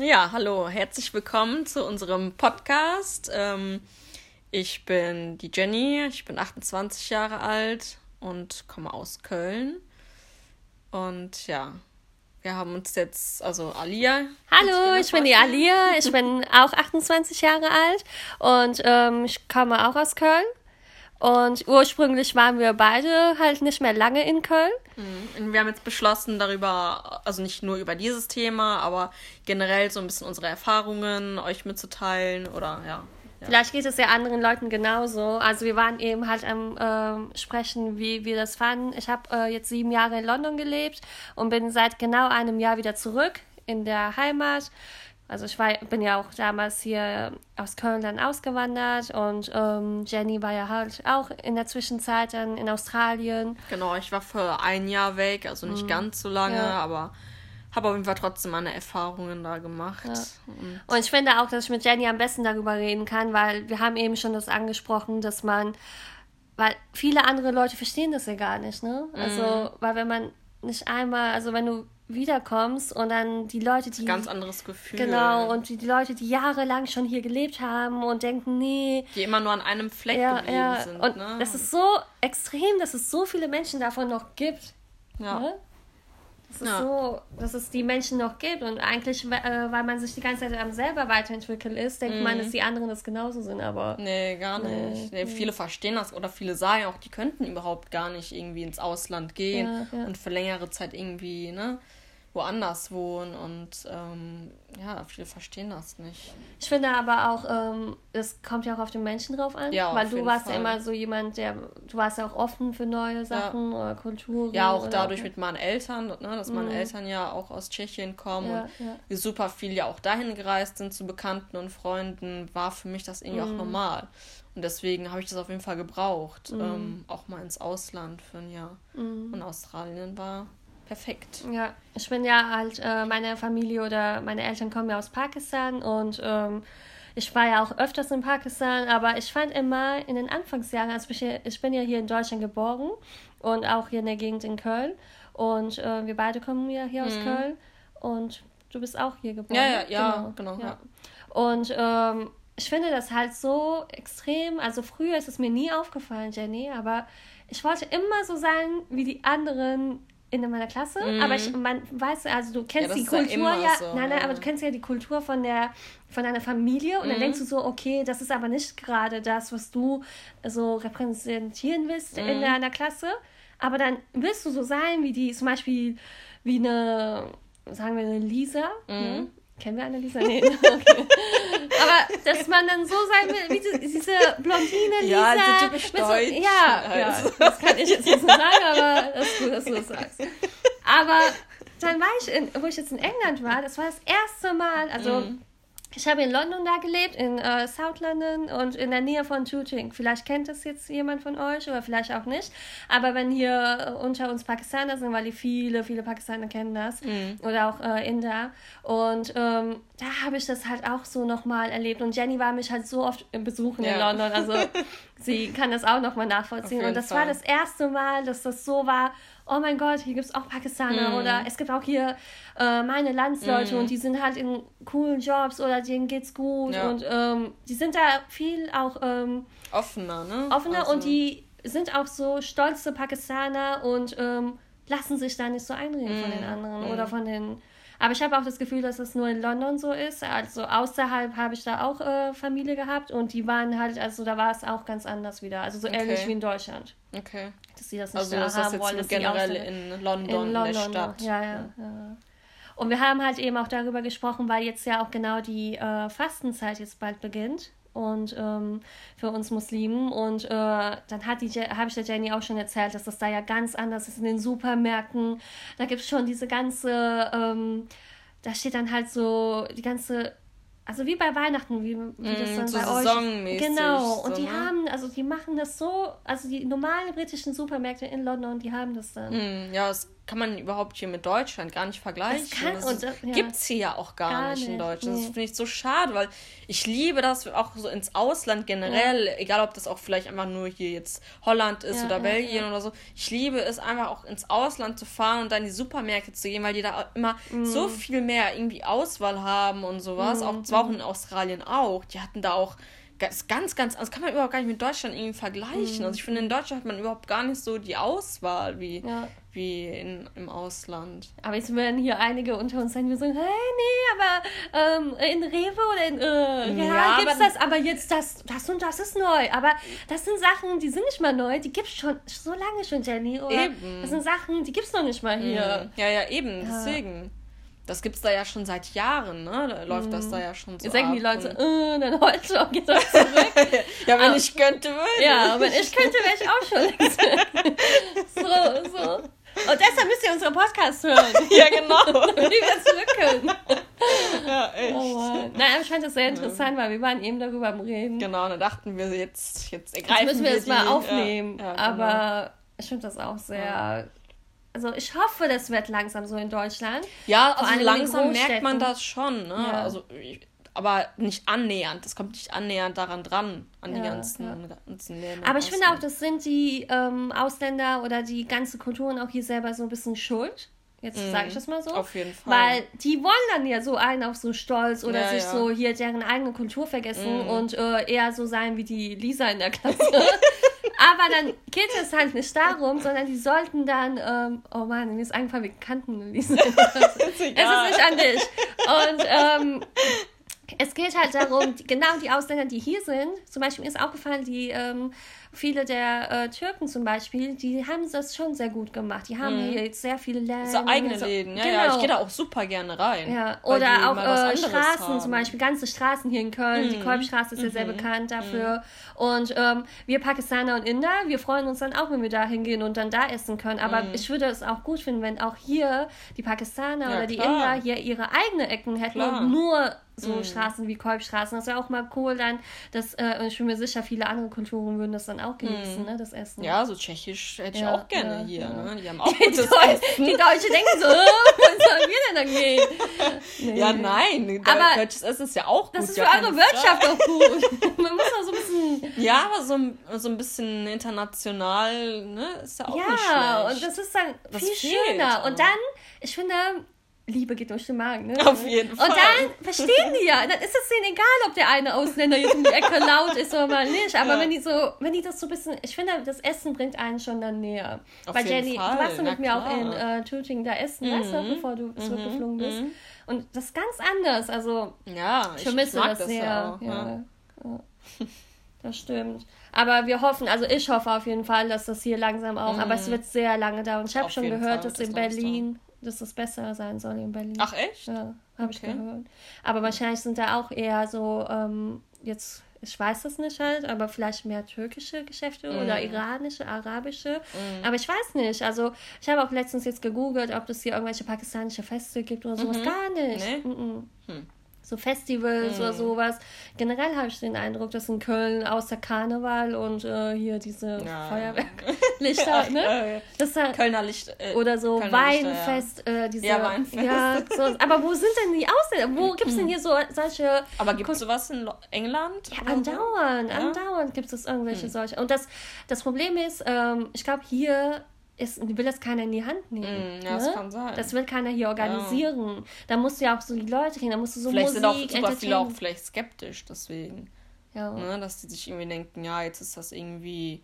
Ja, hallo, herzlich willkommen zu unserem Podcast. Ähm, ich bin die Jenny, ich bin 28 Jahre alt und komme aus Köln. Und ja, wir haben uns jetzt, also Alia. Hallo, ich bin die Alia, ich bin auch 28 Jahre alt und ähm, ich komme auch aus Köln. Und ursprünglich waren wir beide halt nicht mehr lange in Köln. Mhm. Und wir haben jetzt beschlossen, darüber, also nicht nur über dieses Thema, aber generell so ein bisschen unsere Erfahrungen euch mitzuteilen oder ja. Ja. Vielleicht geht es ja anderen Leuten genauso. Also wir waren eben halt am äh, Sprechen, wie wir das fanden. Ich habe äh, jetzt sieben Jahre in London gelebt und bin seit genau einem Jahr wieder zurück in der Heimat. Also ich war, bin ja auch damals hier aus Köln dann ausgewandert und ähm, Jenny war ja halt auch in der Zwischenzeit dann in Australien. Genau, ich war für ein Jahr weg, also nicht mhm. ganz so lange, ja. aber habe auf jeden Fall trotzdem meine Erfahrungen da gemacht. Ja. Und, und, ich finde auch, dass ich mit Jenny am besten darüber reden kann, weil wir haben eben schon das angesprochen, dass man, weil viele andere Leute verstehen das ja gar nicht, ne? Also, mhm. weil wenn man nicht einmal, also wenn du wiederkommst und dann die Leute, die. Ganz anderes Gefühl. Genau, und die, die Leute, die jahrelang schon hier gelebt haben und denken, nee. Die immer nur an einem Fleck ja, geblieben ja. sind. Und ne? das ist so extrem, dass es so viele Menschen davon noch gibt. Ja. Ne? Das ist ja. so, dass es die Menschen noch gibt und eigentlich, äh, weil man sich die ganze Zeit am selber weiterentwickeln ist, denkt mhm. man, dass die anderen das genauso sind, aber. Nee, gar nicht. Nee, nee. Viele verstehen das oder viele sagen auch, die könnten überhaupt gar nicht irgendwie ins Ausland gehen ja, und für längere Zeit irgendwie, ne? Woanders wohnen und ähm, ja, viele verstehen das nicht. Ich finde aber auch, ähm, es kommt ja auch auf den Menschen drauf an, ja, weil du warst Fall. ja immer so jemand, der, du warst ja auch offen für neue Sachen ja. oder Kulturen. Ja, auch dadurch mit meinen Eltern, ne, dass meine mhm. Eltern ja auch aus Tschechien kommen ja, und wir super viel ja auch dahin gereist sind zu Bekannten und Freunden, war für mich das irgendwie mhm. auch normal. Und deswegen habe ich das auf jeden Fall gebraucht, mhm. ähm, auch mal ins Ausland für ein Jahr. Mhm. Und Australien war perfekt. Ja, ich bin ja halt, äh, meine Familie oder meine Eltern kommen ja aus Pakistan und ähm, ich war ja auch öfters in Pakistan, aber ich fand immer in den Anfangsjahren, also ich, ich bin ja hier in Deutschland geboren und auch hier in der Gegend in Köln und äh, wir beide kommen ja hier mhm. aus Köln und du bist auch hier geboren. Ja, ja, ja, genau. genau ja. Und ähm, ich finde das halt so extrem, also früher ist es mir nie aufgefallen, Jenny, aber ich wollte immer so sein wie die anderen in meiner Klasse, mhm. aber ich, man weiß, also du kennst ja, die Kultur ja, so, nein, nein, ja. aber du kennst ja die Kultur von der von deiner Familie und mhm. dann denkst du so, okay, das ist aber nicht gerade das, was du so repräsentieren willst mhm. in deiner Klasse, aber dann willst du so sein wie die, zum Beispiel wie eine, sagen wir eine Lisa, ne? Kennen wir Annalisa? Nee. Okay. Aber dass man dann so sein will, wie diese Blondine Lisa. Ja, so typisch deutsch. So, ja, also. ja, das kann ich jetzt nicht so sagen, aber das ist gut, dass du das sagst. Aber dann war ich, in, wo ich jetzt in England war, das war das erste Mal, also mhm. Ich habe in London da gelebt, in äh, South London und in der Nähe von Tooting. Vielleicht kennt das jetzt jemand von euch oder vielleicht auch nicht. Aber wenn hier äh, unter uns Pakistaner sind, weil die viele, viele Pakistaner kennen das mhm. oder auch äh, Inder. Und ähm, da habe ich das halt auch so nochmal erlebt. Und Jenny war mich halt so oft besuchen ja. in London. Also sie kann das auch nochmal nachvollziehen. Und das Fall. war das erste Mal, dass das so war, oh mein Gott, hier gibt es auch Pakistaner mm. oder es gibt auch hier äh, meine Landsleute mm. und die sind halt in coolen Jobs oder denen geht's gut ja. und ähm, die sind da viel auch ähm, offener, ne? Offener also. und die sind auch so stolze Pakistaner und ähm, lassen sich da nicht so einreden mm. von den anderen oder von den aber ich habe auch das Gefühl, dass es nur in London so ist. Also außerhalb habe ich da auch äh, Familie gehabt und die waren halt, also da war es auch ganz anders wieder. Also so okay. ähnlich wie in Deutschland. Okay. Dass sie das nicht also das haben ist wollen. Generell in London, in London, in der Stadt. Ja, ja, ja. Und wir haben halt eben auch darüber gesprochen, weil jetzt ja auch genau die äh, Fastenzeit jetzt bald beginnt und ähm, für uns Muslimen. Und äh, dann hat die habe ich der Jenny auch schon erzählt, dass das da ja ganz anders ist in den Supermärkten. Da gibt es schon diese ganze, ähm, da steht dann halt so die ganze also wie bei Weihnachten, wie, wie das mm, dann so bei euch. Genau. Und so, die ne? haben, also die machen das so, also die normalen britischen Supermärkte in London, die haben das dann. Mm, ja, es kann man überhaupt hier mit Deutschland gar nicht vergleichen. Das, kann, das ist, ja. gibt es hier ja auch gar, gar nicht in Deutschland. Nee. Das finde ich so schade, weil ich liebe das auch so ins Ausland generell, ja. egal ob das auch vielleicht einfach nur hier jetzt Holland ist ja, oder Belgien oder so. Ich liebe es einfach auch ins Ausland zu fahren und dann in die Supermärkte zu gehen, weil die da immer mhm. so viel mehr irgendwie Auswahl haben und sowas. Mhm. Auch zwar auch in Australien auch. Die hatten da auch ganz, ganz, ganz, das kann man überhaupt gar nicht mit Deutschland irgendwie vergleichen. Mhm. Also ich finde, in Deutschland hat man überhaupt gar nicht so die Auswahl wie, ja. Wie in, im Ausland. Aber jetzt werden hier einige unter uns sein, wir sagen, hey, nee, aber ähm, in Rewe oder in, äh, ja, ja gibt's das, aber jetzt das, das und das ist neu. Aber das sind Sachen, die sind nicht mal neu, die gibt's schon so lange schon, Jenny. Oder eben. Das sind Sachen, die gibt's noch nicht mal hier. Mhm. Ja, ja, eben, deswegen. Das gibt's da ja schon seit Jahren, ne? Da läuft mhm. das da ja schon so. Jetzt sagen die Leute, äh, dann heute auch geht das zurück. ja, wenn aber, ich könnte, würde Ja, wenn ich könnte, wäre ich auch schon So, so. Und deshalb müsst ihr unseren Podcast hören. ja, genau. Damit wir zurück können. Ja, echt. Oh Mann. Nein, aber ich fand das sehr interessant, weil wir waren eben darüber am Reden. Genau, dann dachten wir jetzt, jetzt ergreifen jetzt müssen wir, wir das die, mal aufnehmen. Ja, ja, genau. aber ich finde das auch sehr also ich hoffe, das wird langsam so in Deutschland. Ja, also langsam merkt man das schon. Ne? Ja. Also, aber nicht annähernd. Das kommt nicht annähernd daran dran, an ja, die ganzen, ja. ganzen Länder. Aber ich finde auch, das sind die ähm, Ausländer oder die ganze Kulturen auch hier selber so ein bisschen schuld. Jetzt mhm. sage ich das mal so. Auf jeden Fall. Weil die wollen dann ja so einen auf so stolz oder ja, sich ja. so hier deren eigene Kultur vergessen mhm. und äh, eher so sein wie die Lisa in der Klasse. Aber dann geht es halt nicht darum, sondern die sollten dann, ähm, oh Mann, mir ist eingefallen, wir kannten Lisa. es ist nicht an dich. Und ähm, es geht halt darum, genau die Ausländer, die hier sind, zum Beispiel mir ist aufgefallen, die ähm, viele der äh, Türken zum Beispiel, die haben das schon sehr gut gemacht. Die haben mhm. hier jetzt sehr viele Läden. So eigene so. Läden, ja, genau. ja. Ich gehe da auch super gerne rein. Ja. Oder auch äh, Straßen haben. zum Beispiel, ganze Straßen hier in Köln. Mhm. Die Kolbstraße ist ja sehr mhm. bekannt dafür. Mhm. Und ähm, wir Pakistaner und Inder, wir freuen uns dann auch, wenn wir da hingehen und dann da essen können. Aber mhm. ich würde es auch gut finden, wenn auch hier die Pakistaner ja, oder die klar. Inder hier ihre eigenen Ecken hätten klar. und nur so mhm. Straßen wie Kolbstraßen. Das wäre auch mal cool dann, dass, äh, ich bin mir sicher, viele andere Kulturen würden das dann auch genießen, mhm. ne, das Essen. Ja, so tschechisch hätte ich ja, auch gerne ja, hier, ja. ne? Die haben auch gutes die, Essen. Die Deutschen denken so, wo sollen wir denn dann gehen? Nee. Ja, nein, aber deutsches Essen ist ja auch gut. Das ist für eure Wirtschaft auch gut. Man muss auch so ein bisschen... Ja, aber so, so ein bisschen international, ne, ist ja auch nicht schlecht. Ja, und das ist dann das viel schöner. Und dann, ich finde Liebe geht durch den Magen, ne? Auf jeden Fall. Und dann verstehen die ja. Dann ist es denen egal, ob der eine Ausländer jetzt um die Ecke laut ist oder mal nicht. Aber ja. wenn die so, wenn die das so ein bisschen, ich finde, das Essen bringt einen schon dann näher. Auf Weil jeden Jenny, Fall. du warst du mit Na, mir klar. auch in äh, Tübingen da essen, mhm. weißt du, mhm. bevor du mhm. zurückgeflogen bist. Mhm. Und das ist ganz anders. Also, ja, ich vermisse das, das sehr. Auch, ja. ja. Das stimmt. Aber wir hoffen, also ich hoffe auf jeden Fall, dass das hier langsam auch, mhm. aber es wird sehr lange dauern. Ich habe schon gehört, Fall, dass in Berlin dass es besser sein soll in Berlin. Ach echt? Ja, habe okay. ich gehört. Aber wahrscheinlich sind da auch eher so, ähm, jetzt, ich weiß das nicht halt, aber vielleicht mehr türkische Geschäfte mm. oder iranische, arabische. Mm. Aber ich weiß nicht. Also ich habe auch letztens jetzt gegoogelt, ob es hier irgendwelche pakistanische Feste gibt oder sowas. Mhm. Gar nicht. Nee? Mm hm so Festivals mm. oder sowas. Generell habe ich den Eindruck, dass in Köln außer Karneval und äh, hier diese ja. Feuerwerklichter, ne? Das halt, Kölner Licht. Äh, oder so Kölner Weinfest, Lichter, ja. Äh, diese. Ja, Weinfest. Ja, so, aber wo sind denn die Ausländer? Wo gibt es denn hier so solche. Aber gibt es sowas in England? Ja, andauernd, so? andauernd gibt es irgendwelche hm. solche. Und das, das Problem ist, ähm, ich glaube, hier ist, will das keiner in die Hand nehmen. Mm, ja, ne? das kann sein. Das will keiner hier organisieren. Ja. Da musst du ja auch so die Leute kriegen, da musst du so vielleicht Musik, sind auch super viele auch vielleicht skeptisch deswegen. Ja. Ne? Dass die sich irgendwie denken, ja, jetzt ist das irgendwie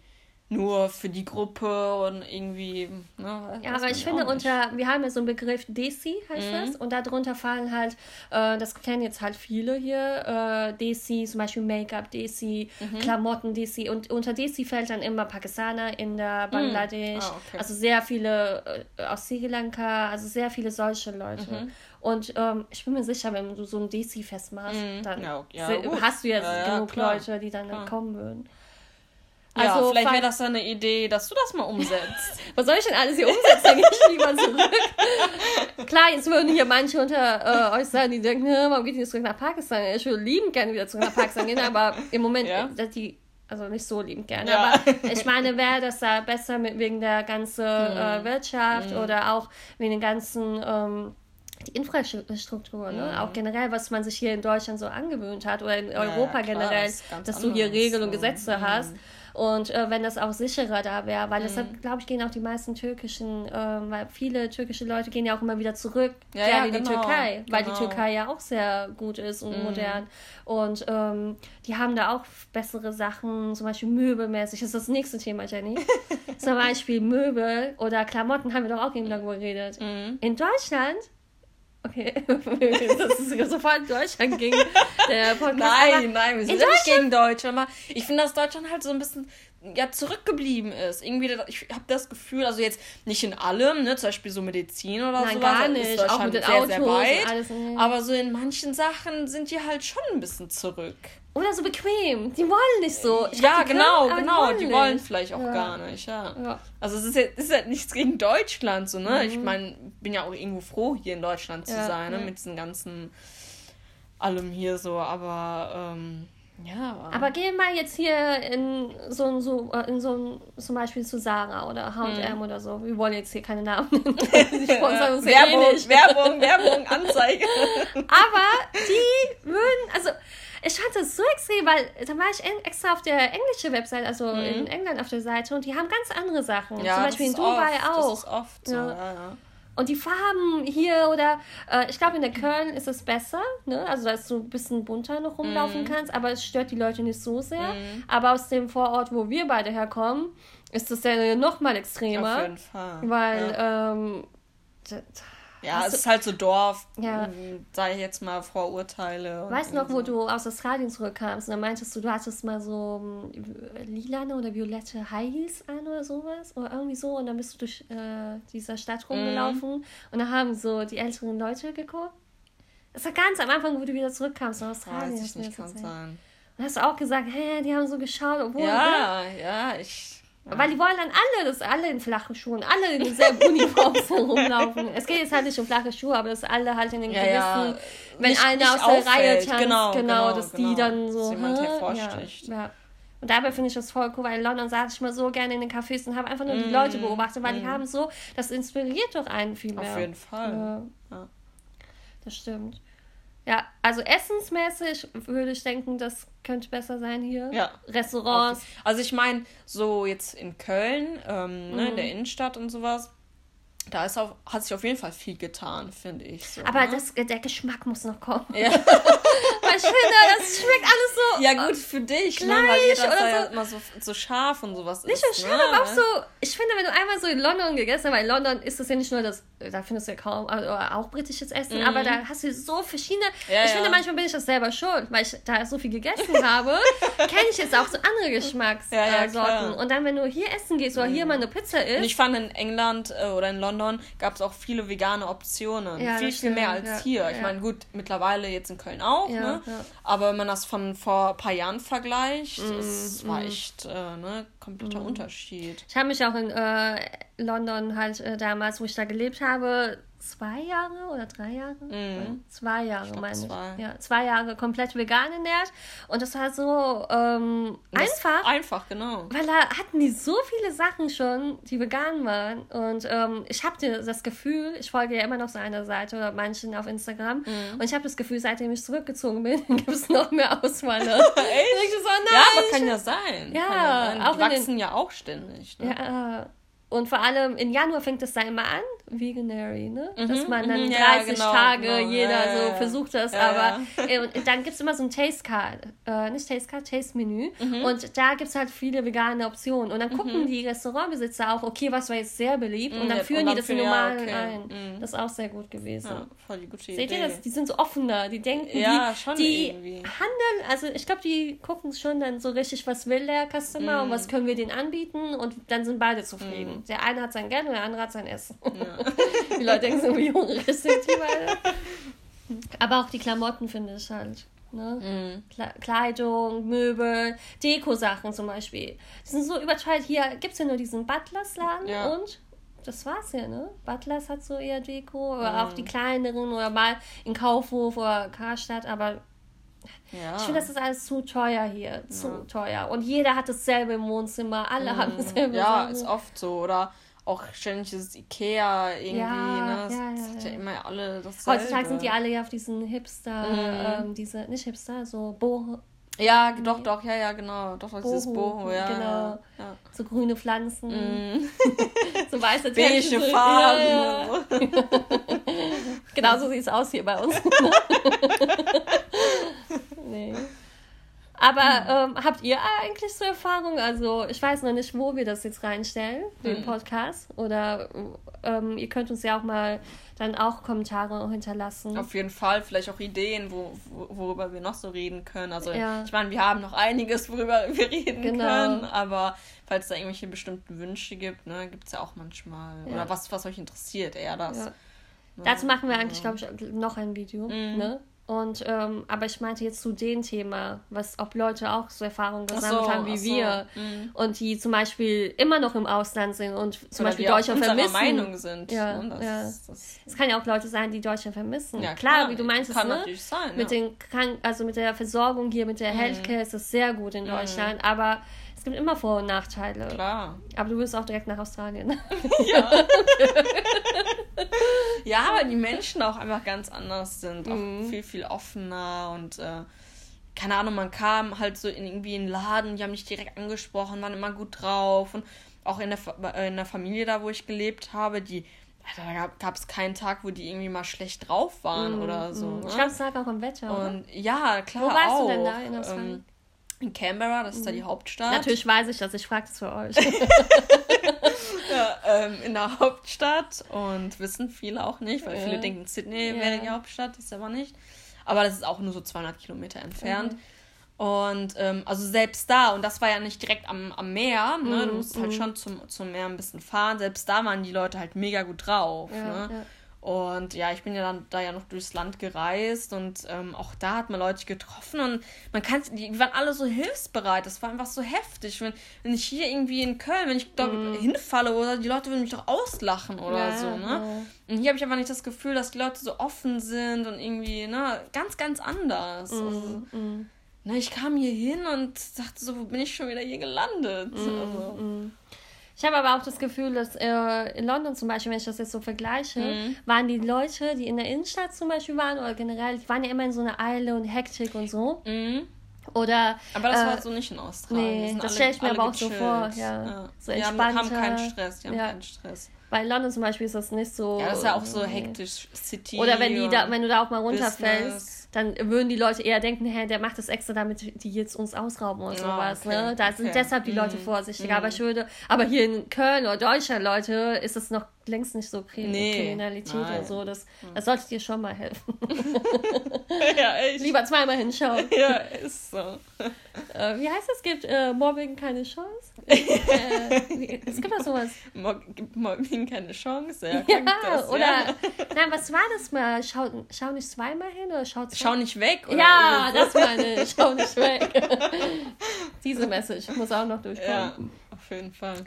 nur für die Gruppe und irgendwie. Ne, ja, aber ich finde, unter, wir haben ja so einen Begriff Desi, heißt mhm. das, und darunter fallen halt, äh, das kennen jetzt halt viele hier, äh, Desi, zum Beispiel Make-up, Desi, mhm. Klamotten, Desi, und unter Desi fällt dann immer Pakistaner, Inder. Bangladesch, mhm. ah, okay. also sehr viele äh, aus Sri Lanka, also sehr viele solche Leute. Mhm. Und ähm, ich bin mir sicher, wenn du so ein Desi-Fest machst, mhm. dann ja, ja, hast du jetzt ja, genug Leute, die dann, dann kommen würden. Also, ja, vielleicht wäre das dann eine Idee, dass du das mal umsetzt. Was soll ich denn alles hier umsetzen? Dann gehe ich lieber zurück. Klar, jetzt würden hier manche unter äh, euch sein, die denken, warum geht ihr zurück nach Pakistan? Ich würde lieben gerne wieder zurück nach Pakistan gehen, aber im Moment, ja. die also nicht so liebend gerne, ja. aber ich meine, wäre das da besser mit, wegen der ganzen mhm. äh, Wirtschaft mhm. oder auch wegen den ganzen ähm, die Infrastruktur, ne? Mhm. auch generell, was man sich hier in Deutschland so angewöhnt hat oder in Europa ja, generell, dass du hier Regeln und Gesetze mhm. hast. Und äh, wenn das auch sicherer da wäre, weil mhm. deshalb, glaube ich, gehen auch die meisten türkischen, äh, weil viele türkische Leute gehen ja auch immer wieder zurück ja, ja, in die genau, Türkei, weil genau. die Türkei ja auch sehr gut ist und mhm. modern. Und ähm, die haben da auch bessere Sachen, zum Beispiel möbelmäßig. Das ist das nächste Thema, Jenny. zum Beispiel Möbel oder Klamotten haben wir doch auch eben darüber geredet. Mhm. In Deutschland Okay, das ist sofort Deutschland gegen der Podcast. Nein, nein, wir sind ja nicht gegen Deutschland. Aber ich finde, dass Deutschland halt so ein bisschen ja, zurückgeblieben ist. Irgendwie, ich habe das Gefühl, also jetzt nicht in allem, ne, zum Beispiel so Medizin oder Nein, sowas, gar nicht. ist Deutschland Auch mit den sehr, Autos sehr weit. Alles, aber so in manchen Sachen sind die halt schon ein bisschen zurück. Oder so bequem. Die wollen nicht so. Ich ja, genau, können, genau. Die wollen, die wollen vielleicht auch ja. gar nicht, ja. ja. Also es ist ja, ist ja nichts gegen Deutschland so, ne? Mhm. Ich meine, bin ja auch irgendwo froh, hier in Deutschland zu ja, sein, ne? Mit diesen ganzen allem hier so, aber ähm, ja. Aber geh mal jetzt hier in so, so, äh, in so zum Beispiel zu Sarah oder H&M mhm. oder so. Wir wollen jetzt hier keine Namen nennen. Werbung, eh Werbung, Werbung, Anzeige. Aber die würden, also ich fand das so extrem, weil da war ich extra auf der englischen Website, also mhm. in England auf der Seite und die haben ganz andere Sachen. Ja, Zum Beispiel in Dubai oft, auch. Das ist oft so, ja. ja. Und die Farben hier oder äh, ich glaube in der Köln ist es besser, ne? Also dass du ein bisschen bunter noch rumlaufen mm. kannst, aber es stört die Leute nicht so sehr. Mm. Aber aus dem Vorort, wo wir beide herkommen, ist das ja noch mal extremer. Auf jeden Fall. Weil ja. ähm, ja, es ist halt so Dorf, ja. Sage ich jetzt mal, Vorurteile. Weißt du noch, wo du aus Australien zurückkamst und dann meintest du, du hattest mal so mm, lilane oder violette High Heels an oder sowas oder irgendwie so und dann bist du durch äh, dieser Stadt mhm. rumgelaufen mm. und da haben so die älteren Leute geguckt. Das war ganz am Anfang, wo du wieder zurückkamst aus Australien. Weiß ich nicht, kann sein. Und hast du auch gesagt, hä, die haben so geschaut, obwohl... Ja, ne? ja, ich weil die wollen dann alle, dass alle in flachen Schuhen, alle in derselben Uniform so rumlaufen. Es geht jetzt halt nicht um flache Schuhe, aber dass alle halt in den gewissen, ja, wenn nicht, einer nicht aus der Reihe tanzt, genau, genau, genau dass genau. die dann so. Dass jemand hervorsticht. Ja, ja. Und dabei finde ich das voll cool, weil in London saß ich mal so gerne in den Cafés und habe einfach nur mm, die Leute beobachtet, weil mm. die haben so, das inspiriert doch einen viel mehr. Auf jeden Fall. Ja. Das stimmt. Ja, also essensmäßig würde ich denken, das könnte besser sein hier. Ja. Restaurants. Also ich meine, so jetzt in Köln, ähm, mhm. ne, in der mhm. Innenstadt und sowas, da ist auch, hat sich auf jeden Fall viel getan, finde ich. So, Aber ne? das, der Geschmack muss noch kommen. Ja. ich finde, das schmeckt alles so. Ja, gut für dich, ne? Weil ihr das da so. ja immer so, so scharf und sowas Nicht nur scharf, ne? aber auch so. Ich finde, wenn du einmal so in London gegessen hast, weil in London ist das ja nicht nur das, da findest du ja kaum, also auch britisches Essen, mhm. aber da hast du so verschiedene. Ja, ich ja. finde, manchmal bin ich das selber schuld, weil ich da so viel gegessen habe, kenne ich jetzt auch so andere Geschmackssorten. Äh, und dann, wenn du hier essen gehst oder mhm. hier mal eine Pizza isst. Und ich fand in England äh, oder in London gab es auch viele vegane Optionen. viel, viel mehr als hier. Ich meine, gut, mittlerweile jetzt in Köln auch, ne? Aber wenn man das von vor ein paar Jahren vergleicht, mm, das war mm. echt äh, ne, kompletter mm. Unterschied. Ich habe mich auch in äh, London halt äh, damals, wo ich da gelebt habe, zwei Jahre oder drei Jahre? Mhm. Zwei Jahre, ich meine ich. Ja, zwei Jahre komplett vegan ernährt. Und das war so ähm, einfach. Einfach, genau. Weil da hatten die so viele Sachen schon, die vegan waren. Und ähm, ich habe das Gefühl, ich folge ja immer noch so einer Seite oder manchen auf Instagram. Mhm. Und ich habe das Gefühl, seitdem ich zurückgezogen bin, gibt es noch mehr Auswahl. Echt? so, ja, aber kann ja sein. Ja, ja sein. Die wachsen den, ja auch ständig. Ne? Ja, und vor allem im Januar fängt es da immer an, Veganary, ne? Mhm, Dass man dann 30 ja, genau, Tage, genau. jeder ja, so ja, versucht das, aber äh, und dann gibt es immer so ein Taste Card, äh, nicht Taste Card, Taste Menü mhm. und da gibt es halt viele vegane Optionen und dann mhm. gucken die Restaurantbesitzer auch, okay, was war jetzt sehr beliebt und dann führen und dann die das in normalen okay. ein. Mhm. Das ist auch sehr gut gewesen. Ja, voll die gute Idee. Seht ihr das? Die sind so offener, die denken, die, die handeln, also ich glaube, die gucken schon dann so richtig, was will der Customer und was mhm. können wir denen anbieten und dann sind beide zufrieden. Mhm. Der eine hat sein Geld und der andere hat sein Essen. Ja. die Leute denken so, wie restriktiv, Aber auch die Klamotten finde ich halt. Ne? Mhm. Kleidung, Möbel, Deko-Sachen zum Beispiel. Die sind so überteuert. Hier gibt es ja nur diesen Butlers-Laden ja. und das war's ja, ne? Butlers hat so eher Deko, oder mhm. auch die kleineren oder mal in Kaufhof oder Karstadt, aber ja. ich finde, das ist alles zu teuer hier. Zu ja. teuer. Und jeder hat dasselbe im Wohnzimmer. Alle mhm. haben dasselbe. Ja, Sachen. ist oft so. Oder auch ständig dieses Ikea irgendwie, ja, ne? Das ja, ja, hat ja, immer alle dasselbe. Heutzutage sind die alle ja auf diesen Hipster, mhm. ähm, diese, nicht Hipster, so Boho. Ja, doch, doch, ja, ja, genau. Doch, Boho, dieses Boho, ja. Genau. Ja. So grüne Pflanzen. Mm. so weiße Beige Farben. Ja, ja. genau so sieht es aus hier bei uns. nee. Aber ähm, habt ihr eigentlich so Erfahrungen? Also ich weiß noch nicht, wo wir das jetzt reinstellen, den mhm. Podcast. Oder ähm, ihr könnt uns ja auch mal dann auch Kommentare hinterlassen. Auf jeden Fall, vielleicht auch Ideen, wo, worüber wir noch so reden können. Also ja. ich meine, wir haben noch einiges, worüber wir reden genau. können, aber falls es da irgendwelche bestimmten Wünsche gibt, ne, gibt es ja auch manchmal. Ja. Oder was, was euch interessiert, eher das. Ja. Ne? Dazu machen wir eigentlich, glaube ich, noch ein Video. Mhm. Ne? Und ähm, aber ich meinte jetzt zu dem Thema, was ob Leute auch so Erfahrungen gesammelt so, haben wie so. wir mhm. und die zum Beispiel immer noch im Ausland sind und zum Oder Beispiel Deutschland vermissen. Meinung sind. Ja, ne? das, ja. Das, es kann ja auch Leute sein, die Deutschland vermissen. Ja, klar, klar wie du meinst, kann ne? natürlich sein. Mit ja. den Krank also mit der Versorgung hier, mit der mhm. Healthcare ist es sehr gut in mhm. Deutschland, mhm. aber es gibt immer Vor- und Nachteile. Klar. Aber du willst auch direkt nach Australien. ja. ja, weil die Menschen auch einfach ganz anders sind. Auch mhm. viel, viel offener und äh, keine Ahnung, man kam halt so in irgendwie in den Laden, die haben mich direkt angesprochen, waren immer gut drauf. Und auch in der, in der Familie da, wo ich gelebt habe, die da gab es keinen Tag, wo die irgendwie mal schlecht drauf waren mm, oder so. Mm. Ne? Ich glaube, es lag auch im Wetter. Und oder? ja, klar. Wo warst auch. du denn da in Australien? Ähm, in Canberra, das ist da die mhm. Hauptstadt. Natürlich weiß ich das, ich frage das für euch. ja, ähm, in der Hauptstadt und wissen viele auch nicht, weil ja. viele denken, Sydney ja. wäre die Hauptstadt, ist aber nicht. Aber das ist auch nur so 200 Kilometer entfernt. Mhm. Und ähm, also selbst da, und das war ja nicht direkt am, am Meer, ne? Mhm. du musst halt mhm. schon zum, zum Meer ein bisschen fahren, selbst da waren die Leute halt mega gut drauf. Ja, ne? Und ja, ich bin ja dann da ja noch durchs Land gereist und ähm, auch da hat man Leute getroffen und man kann, die waren alle so hilfsbereit. Das war einfach so heftig. Wenn, wenn ich hier irgendwie in Köln, wenn ich da mm. hinfalle oder die Leute würden mich doch auslachen oder ja, so, ne? Ja. Und hier habe ich einfach nicht das Gefühl, dass die Leute so offen sind und irgendwie, ne, ganz, ganz anders. Mm, also, mm. Ne, ich kam hier hin und dachte so, wo bin ich schon wieder hier gelandet? Mm, also. Ich habe aber auch das Gefühl, dass äh, in London zum Beispiel, wenn ich das jetzt so vergleiche, mhm. waren die Leute, die in der Innenstadt zum Beispiel waren oder generell, die waren ja immer in so einer Eile und Hektik und so. Mhm. Oder, aber das äh, war so nicht in Australien. Nee, das stelle ich mir aber auch so vor. Ja. ja. So. Die haben keinen Stress, die haben ja. keinen Stress. Bei London zum Beispiel ist das nicht so. Ja, das ist ja auch so hektisch City. Oder wenn, die da, wenn du da auch mal runterfällst, dann würden die Leute eher denken, hä, der macht das extra, damit die jetzt uns ausrauben oder oh, sowas. Okay, ne? Da sind deshalb die Leute mm, vorsichtiger. Mm. Aber ich würde, aber hier in Köln oder Deutschland, Leute, ist es noch längst nicht so Krim nee, Kriminalität nein. oder so. Das, hm. das sollte dir schon mal helfen. ja, echt. Lieber zweimal hinschauen. Ja, ist so. Äh, wie heißt es? Gibt äh, Mobbing keine Chance? äh, es gibt auch sowas. Gibt Mobbing keine Chance? Ja, ja oder. Ja. Nein, was war das mal? Schau, schau nicht zweimal hin oder schau zweimal? Schau nicht weg, oder? Ja, das meine ich. Schau nicht weg. Diese Message muss auch noch durchkommen. Ja, auf jeden Fall.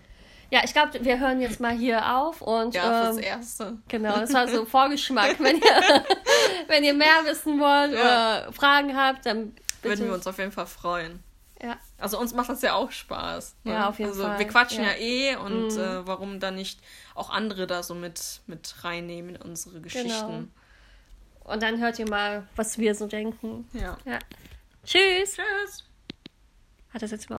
Ja, ich glaube, wir hören jetzt mal hier auf und. Ja, ähm, Erste. Genau, das war so Vorgeschmack. wenn, ihr, wenn ihr mehr wissen wollt ja. oder Fragen habt, dann. Bitte. Würden wir uns auf jeden Fall freuen. Ja. Also uns macht das ja auch Spaß. Ne? Ja, auf jeden also, Fall. Wir quatschen ja, ja eh und mhm. äh, warum dann nicht auch andere da so mit, mit reinnehmen in unsere Geschichten. Genau. Und dann hört ihr mal, was wir so denken. Ja. ja. Tschüss. Tschüss. Hat das jetzt überhaupt